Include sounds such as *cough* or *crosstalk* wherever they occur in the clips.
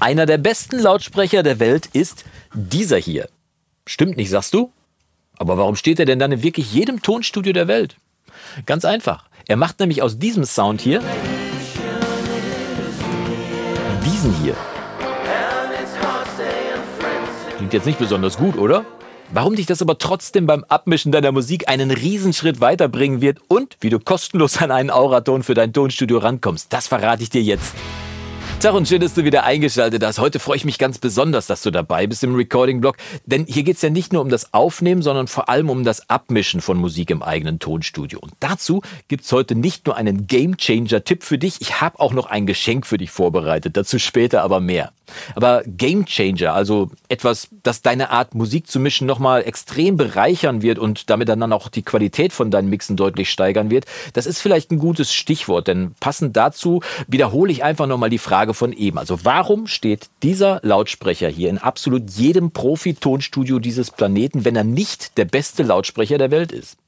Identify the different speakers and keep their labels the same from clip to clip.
Speaker 1: Einer der besten Lautsprecher der Welt ist dieser hier. Stimmt nicht, sagst du? Aber warum steht er denn dann in wirklich jedem Tonstudio der Welt? Ganz einfach. Er macht nämlich aus diesem Sound hier diesen hier. Klingt jetzt nicht besonders gut, oder? Warum dich das aber trotzdem beim Abmischen deiner Musik einen Riesenschritt weiterbringen wird und wie du kostenlos an einen Auraton für dein Tonstudio rankommst, das verrate ich dir jetzt. Tag und schön, dass du wieder eingeschaltet hast. Heute freue ich mich ganz besonders, dass du dabei bist im Recording-Blog, denn hier geht es ja nicht nur um das Aufnehmen, sondern vor allem um das Abmischen von Musik im eigenen Tonstudio. Und dazu gibt es heute nicht nur einen Game-Changer-Tipp für dich, ich habe auch noch ein Geschenk für dich vorbereitet, dazu später aber mehr. Aber Game Changer, also etwas, das deine Art Musik zu mischen nochmal extrem bereichern wird und damit dann auch die Qualität von deinen Mixen deutlich steigern wird, das ist vielleicht ein gutes Stichwort, denn passend dazu wiederhole ich einfach nochmal die Frage von eben. Also warum steht dieser Lautsprecher hier in absolut jedem Profi-Tonstudio dieses Planeten, wenn er nicht der beste Lautsprecher der Welt ist?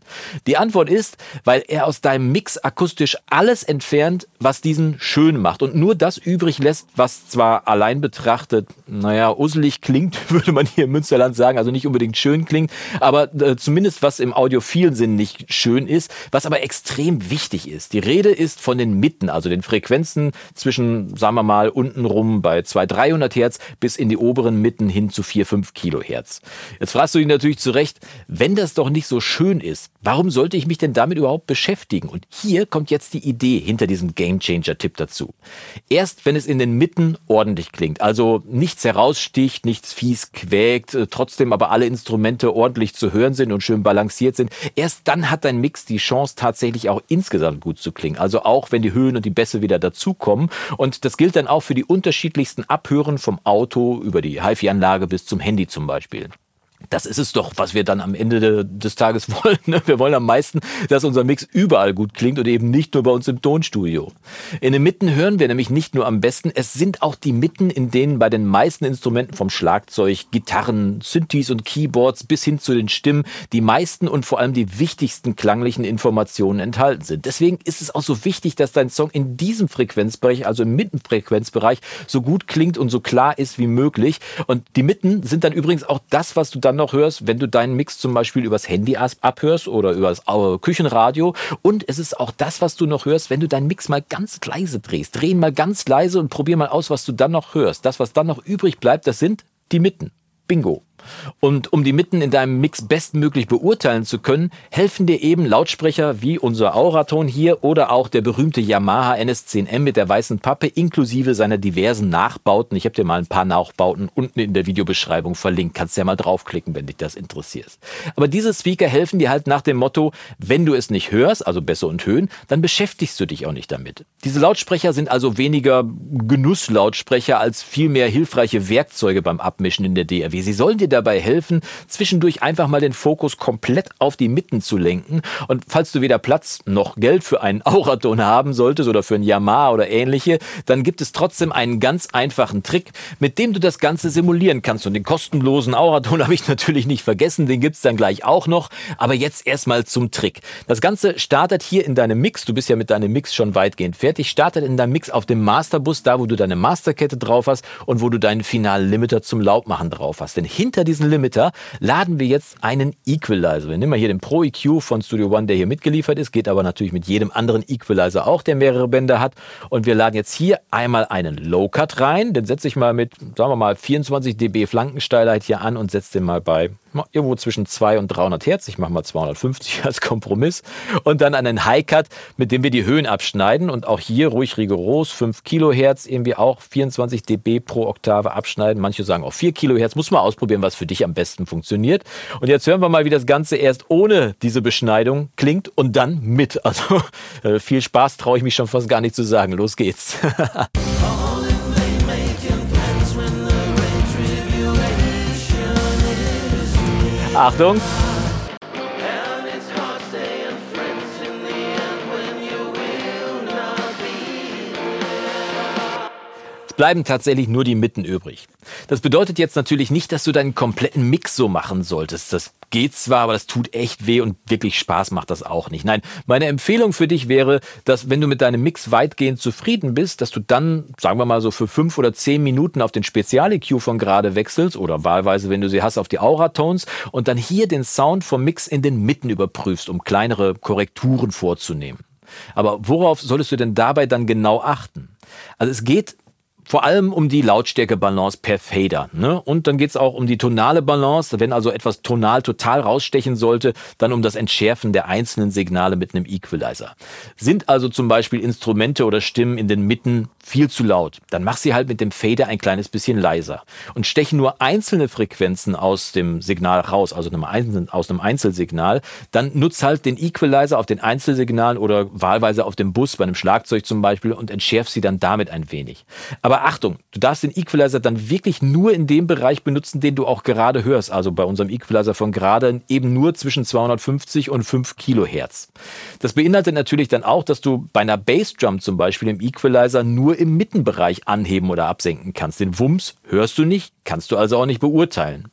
Speaker 1: Die Antwort ist, weil er aus deinem Mix akustisch alles entfernt, was diesen schön macht und nur das übrig lässt, was zwar allein betrachtet, naja, uselig klingt, *laughs* würde man hier im Münsterland sagen, also nicht unbedingt schön klingt, aber äh, zumindest was im audiophilen Sinn nicht schön ist, was aber extrem wichtig ist. Die Rede ist von den Mitten, also den Frequenzen zwischen, sagen wir mal, untenrum bei 200, 300 Hertz bis in die oberen Mitten hin zu 4, 5 Kilohertz. Jetzt fragst du dich natürlich zurecht, wenn das doch nicht so schön ist, Warum sollte ich mich denn damit überhaupt beschäftigen? Und hier kommt jetzt die Idee hinter diesem Gamechanger-Tipp dazu. Erst wenn es in den Mitten ordentlich klingt, also nichts heraussticht, nichts fies quäkt, äh, trotzdem aber alle Instrumente ordentlich zu hören sind und schön balanciert sind, erst dann hat dein Mix die Chance tatsächlich auch insgesamt gut zu klingen. Also auch wenn die Höhen und die Bässe wieder dazukommen. Und das gilt dann auch für die unterschiedlichsten Abhören vom Auto über die HiFi-Anlage bis zum Handy zum Beispiel das ist es doch, was wir dann am Ende des Tages *laughs* wollen. Ne? Wir wollen am meisten, dass unser Mix überall gut klingt und eben nicht nur bei uns im Tonstudio. In den Mitten hören wir nämlich nicht nur am besten, es sind auch die Mitten, in denen bei den meisten Instrumenten vom Schlagzeug, Gitarren, Synthes und Keyboards bis hin zu den Stimmen die meisten und vor allem die wichtigsten klanglichen Informationen enthalten sind. Deswegen ist es auch so wichtig, dass dein Song in diesem Frequenzbereich, also im Mittenfrequenzbereich, so gut klingt und so klar ist wie möglich. Und die Mitten sind dann übrigens auch das, was du dann noch hörst, wenn du deinen Mix zum Beispiel übers Handy abhörst oder übers Küchenradio. Und es ist auch das, was du noch hörst, wenn du deinen Mix mal ganz leise drehst. Dreh ihn mal ganz leise und probier mal aus, was du dann noch hörst. Das, was dann noch übrig bleibt, das sind die Mitten. Bingo. Und um die Mitten in deinem Mix bestmöglich beurteilen zu können, helfen dir eben Lautsprecher wie unser Auraton hier oder auch der berühmte Yamaha NS10M mit der weißen Pappe inklusive seiner diversen Nachbauten. Ich habe dir mal ein paar Nachbauten unten in der Videobeschreibung verlinkt. Kannst ja mal draufklicken, wenn dich das interessiert. Aber diese Speaker helfen dir halt nach dem Motto, wenn du es nicht hörst, also Bässe und Höhen, dann beschäftigst du dich auch nicht damit. Diese Lautsprecher sind also weniger Genusslautsprecher als vielmehr hilfreiche Werkzeuge beim Abmischen in der DRW. Sie sollen dir dabei helfen, zwischendurch einfach mal den Fokus komplett auf die Mitten zu lenken. Und falls du weder Platz noch Geld für einen *laughs* Auraton haben solltest oder für ein Yamaha oder ähnliche, dann gibt es trotzdem einen ganz einfachen Trick, mit dem du das Ganze simulieren kannst. Und den kostenlosen Auraton *laughs* habe ich natürlich nicht vergessen, den gibt es dann gleich auch noch. Aber jetzt erstmal zum Trick. Das Ganze startet hier in deinem Mix. Du bist ja mit deinem Mix schon weitgehend fertig. Startet in deinem Mix auf dem Masterbus, da wo du deine Masterkette drauf hast und wo du deinen finalen Limiter zum Laubmachen drauf hast. Denn hinter diesen Limiter laden wir jetzt einen Equalizer. Wir nehmen mal hier den Pro EQ von Studio One, der hier mitgeliefert ist, geht aber natürlich mit jedem anderen Equalizer auch, der mehrere Bänder hat. Und wir laden jetzt hier einmal einen Low Cut rein. Den setze ich mal mit, sagen wir mal, 24 dB Flankensteilheit hier an und setze den mal bei irgendwo zwischen 2 und 300 Hertz. Ich mache mal 250 als Kompromiss. Und dann einen High Cut, mit dem wir die Höhen abschneiden. Und auch hier ruhig rigoros 5 Kilohertz, irgendwie auch 24 dB pro Oktave abschneiden. Manche sagen auch 4 Kilohertz. Muss man ausprobieren, was für dich am besten funktioniert. Und jetzt hören wir mal, wie das Ganze erst ohne diese Beschneidung klingt und dann mit. Also *laughs* äh, viel Spaß traue ich mich schon fast gar nicht zu sagen. Los geht's. *laughs* Achtung! Es bleiben tatsächlich nur die Mitten übrig. Das bedeutet jetzt natürlich nicht, dass du deinen kompletten Mix so machen solltest. Das geht zwar, aber das tut echt weh und wirklich Spaß macht das auch nicht. Nein, meine Empfehlung für dich wäre, dass wenn du mit deinem Mix weitgehend zufrieden bist, dass du dann, sagen wir mal so für fünf oder zehn Minuten auf den Spezial-EQ von gerade wechselst oder wahlweise, wenn du sie hast, auf die Aura-Tones und dann hier den Sound vom Mix in den Mitten überprüfst, um kleinere Korrekturen vorzunehmen. Aber worauf solltest du denn dabei dann genau achten? Also es geht vor allem um die Lautstärke-Balance per Fader. Ne? Und dann geht es auch um die tonale Balance. Wenn also etwas tonal total rausstechen sollte, dann um das Entschärfen der einzelnen Signale mit einem Equalizer. Sind also zum Beispiel Instrumente oder Stimmen in den Mitten viel zu laut, dann mach sie halt mit dem Fader ein kleines bisschen leiser. Und stechen nur einzelne Frequenzen aus dem Signal raus, also aus einem Einzelsignal, dann nutz halt den Equalizer auf den Einzelsignalen oder wahlweise auf dem Bus, bei einem Schlagzeug zum Beispiel, und entschärf sie dann damit ein wenig. Aber aber Achtung, du darfst den Equalizer dann wirklich nur in dem Bereich benutzen, den du auch gerade hörst. Also bei unserem Equalizer von gerade eben nur zwischen 250 und 5 Kilohertz. Das beinhaltet natürlich dann auch, dass du bei einer Bassdrum zum Beispiel im Equalizer nur im Mittenbereich anheben oder absenken kannst. Den Wumms hörst du nicht, kannst du also auch nicht beurteilen.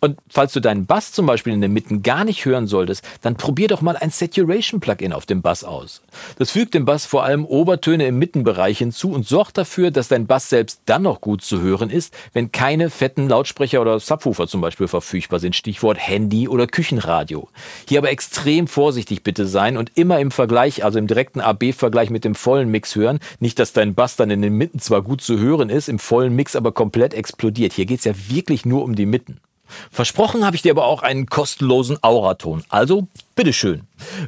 Speaker 1: Und falls du deinen Bass zum Beispiel in den Mitten gar nicht hören solltest, dann probier doch mal ein Saturation-Plugin auf dem Bass aus. Das fügt dem Bass vor allem Obertöne im Mittenbereich hinzu und sorgt dafür, dass dein Bass selbst dann noch gut zu hören ist, wenn keine fetten Lautsprecher oder Subwoofer zum Beispiel verfügbar sind. Stichwort Handy oder Küchenradio. Hier aber extrem vorsichtig bitte sein und immer im Vergleich, also im direkten AB-Vergleich mit dem vollen Mix hören. Nicht, dass dein Bass dann in den Mitten zwar gut zu hören ist, im vollen Mix aber komplett explodiert. Hier geht es ja wirklich nur um die Mitten. Versprochen habe ich dir aber auch einen kostenlosen Auraton. Also, bitteschön.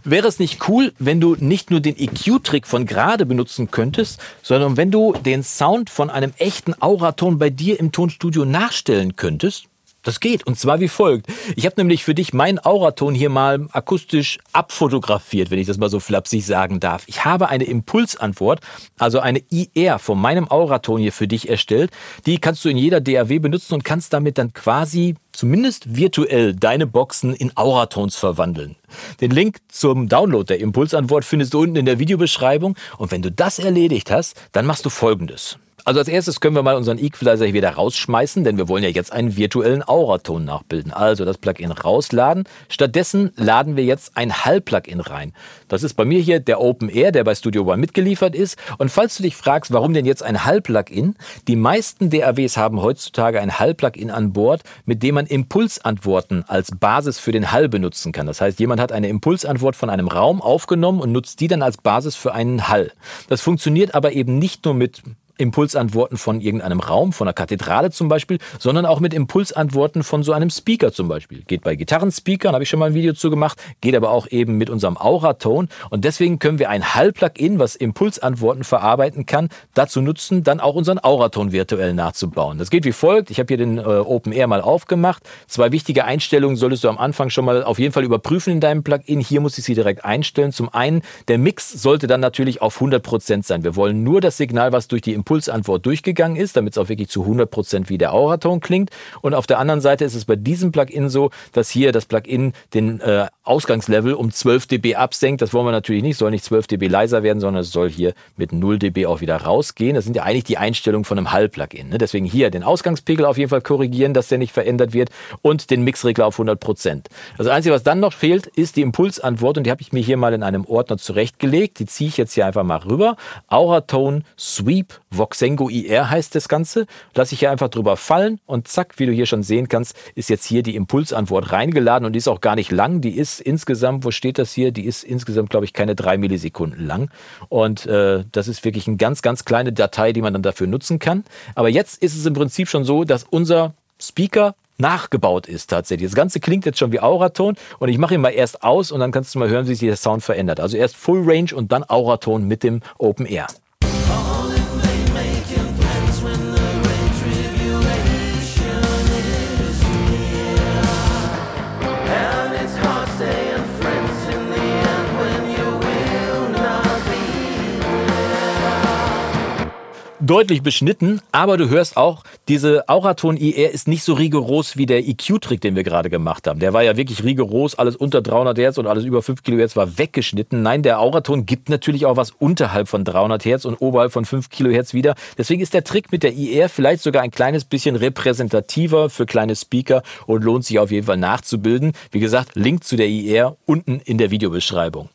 Speaker 1: Wäre es nicht cool, wenn du nicht nur den EQ-Trick von gerade benutzen könntest, sondern wenn du den Sound von einem echten Auraton bei dir im Tonstudio nachstellen könntest? Das geht und zwar wie folgt. Ich habe nämlich für dich meinen Auraton hier mal akustisch abfotografiert, wenn ich das mal so flapsig sagen darf. Ich habe eine Impulsantwort, also eine IR von meinem Auraton hier für dich erstellt. Die kannst du in jeder DAW benutzen und kannst damit dann quasi zumindest virtuell deine Boxen in Auratons verwandeln. Den Link zum Download der Impulsantwort findest du unten in der Videobeschreibung und wenn du das erledigt hast, dann machst du folgendes. Also als erstes können wir mal unseren Equalizer hier wieder rausschmeißen, denn wir wollen ja jetzt einen virtuellen Auraton nachbilden. Also das Plugin rausladen. Stattdessen laden wir jetzt ein Hall-Plugin rein. Das ist bei mir hier der Open Air, der bei Studio One mitgeliefert ist. Und falls du dich fragst, warum denn jetzt ein Hall-Plugin? Die meisten DAWs haben heutzutage ein Hall-Plugin an Bord, mit dem man Impulsantworten als Basis für den Hall benutzen kann. Das heißt, jemand hat eine Impulsantwort von einem Raum aufgenommen und nutzt die dann als Basis für einen Hall. Das funktioniert aber eben nicht nur mit Impulsantworten von irgendeinem Raum, von einer Kathedrale zum Beispiel, sondern auch mit Impulsantworten von so einem Speaker zum Beispiel. Geht bei Gitarrenspeakern, habe ich schon mal ein Video zu gemacht, geht aber auch eben mit unserem Aura-Ton. Und deswegen können wir ein Hall-Plugin, was Impulsantworten verarbeiten kann, dazu nutzen, dann auch unseren Auraton virtuell nachzubauen. Das geht wie folgt. Ich habe hier den äh, Open Air mal aufgemacht. Zwei wichtige Einstellungen solltest du am Anfang schon mal auf jeden Fall überprüfen in deinem Plugin. Hier muss ich sie direkt einstellen. Zum einen, der Mix sollte dann natürlich auf 100% sein. Wir wollen nur das Signal, was durch die Impulsantworten Impulsantwort durchgegangen ist, damit es auch wirklich zu 100% wie der Auraton klingt. Und auf der anderen Seite ist es bei diesem Plugin so, dass hier das Plugin den äh, Ausgangslevel um 12 dB absenkt. Das wollen wir natürlich nicht, soll nicht 12 dB leiser werden, sondern es soll hier mit 0 dB auch wieder rausgehen. Das sind ja eigentlich die Einstellungen von einem Hall-Plugin. Ne? Deswegen hier den Ausgangspegel auf jeden Fall korrigieren, dass der nicht verändert wird und den Mixregler auf 100%. Das Einzige, was dann noch fehlt, ist die Impulsantwort und die habe ich mir hier mal in einem Ordner zurechtgelegt. Die ziehe ich jetzt hier einfach mal rüber. Auratone Sweep Voxengo IR heißt das Ganze. Lasse ich hier einfach drüber fallen und zack, wie du hier schon sehen kannst, ist jetzt hier die Impulsantwort reingeladen und die ist auch gar nicht lang. Die ist insgesamt, wo steht das hier? Die ist insgesamt, glaube ich, keine drei Millisekunden lang. Und äh, das ist wirklich eine ganz, ganz kleine Datei, die man dann dafür nutzen kann. Aber jetzt ist es im Prinzip schon so, dass unser Speaker nachgebaut ist tatsächlich. Das Ganze klingt jetzt schon wie Auraton und ich mache ihn mal erst aus und dann kannst du mal hören, wie sich der Sound verändert. Also erst Full Range und dann Auraton mit dem Open Air. Deutlich beschnitten, aber du hörst auch, diese Auraton IR ist nicht so rigoros wie der EQ-Trick, den wir gerade gemacht haben. Der war ja wirklich rigoros, alles unter 300 Hertz und alles über 5 Kilohertz war weggeschnitten. Nein, der Auraton gibt natürlich auch was unterhalb von 300 Hertz und oberhalb von 5 Kilohertz wieder. Deswegen ist der Trick mit der IR vielleicht sogar ein kleines bisschen repräsentativer für kleine Speaker und lohnt sich auf jeden Fall nachzubilden. Wie gesagt, Link zu der IR unten in der Videobeschreibung.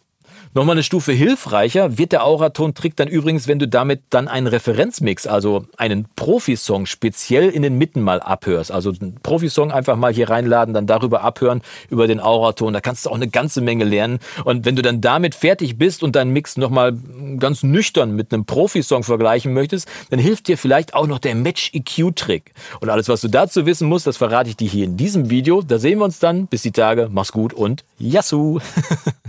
Speaker 1: Nochmal eine Stufe hilfreicher wird der Auraton-Trick dann übrigens, wenn du damit dann einen Referenzmix, also einen Profisong speziell in den Mitten mal abhörst. Also einen Profisong einfach mal hier reinladen, dann darüber abhören, über den Auraton. Da kannst du auch eine ganze Menge lernen. Und wenn du dann damit fertig bist und deinen Mix nochmal ganz nüchtern mit einem Profisong vergleichen möchtest, dann hilft dir vielleicht auch noch der Match-EQ-Trick. Und alles, was du dazu wissen musst, das verrate ich dir hier in diesem Video. Da sehen wir uns dann. Bis die Tage. Mach's gut und Yassou! *laughs*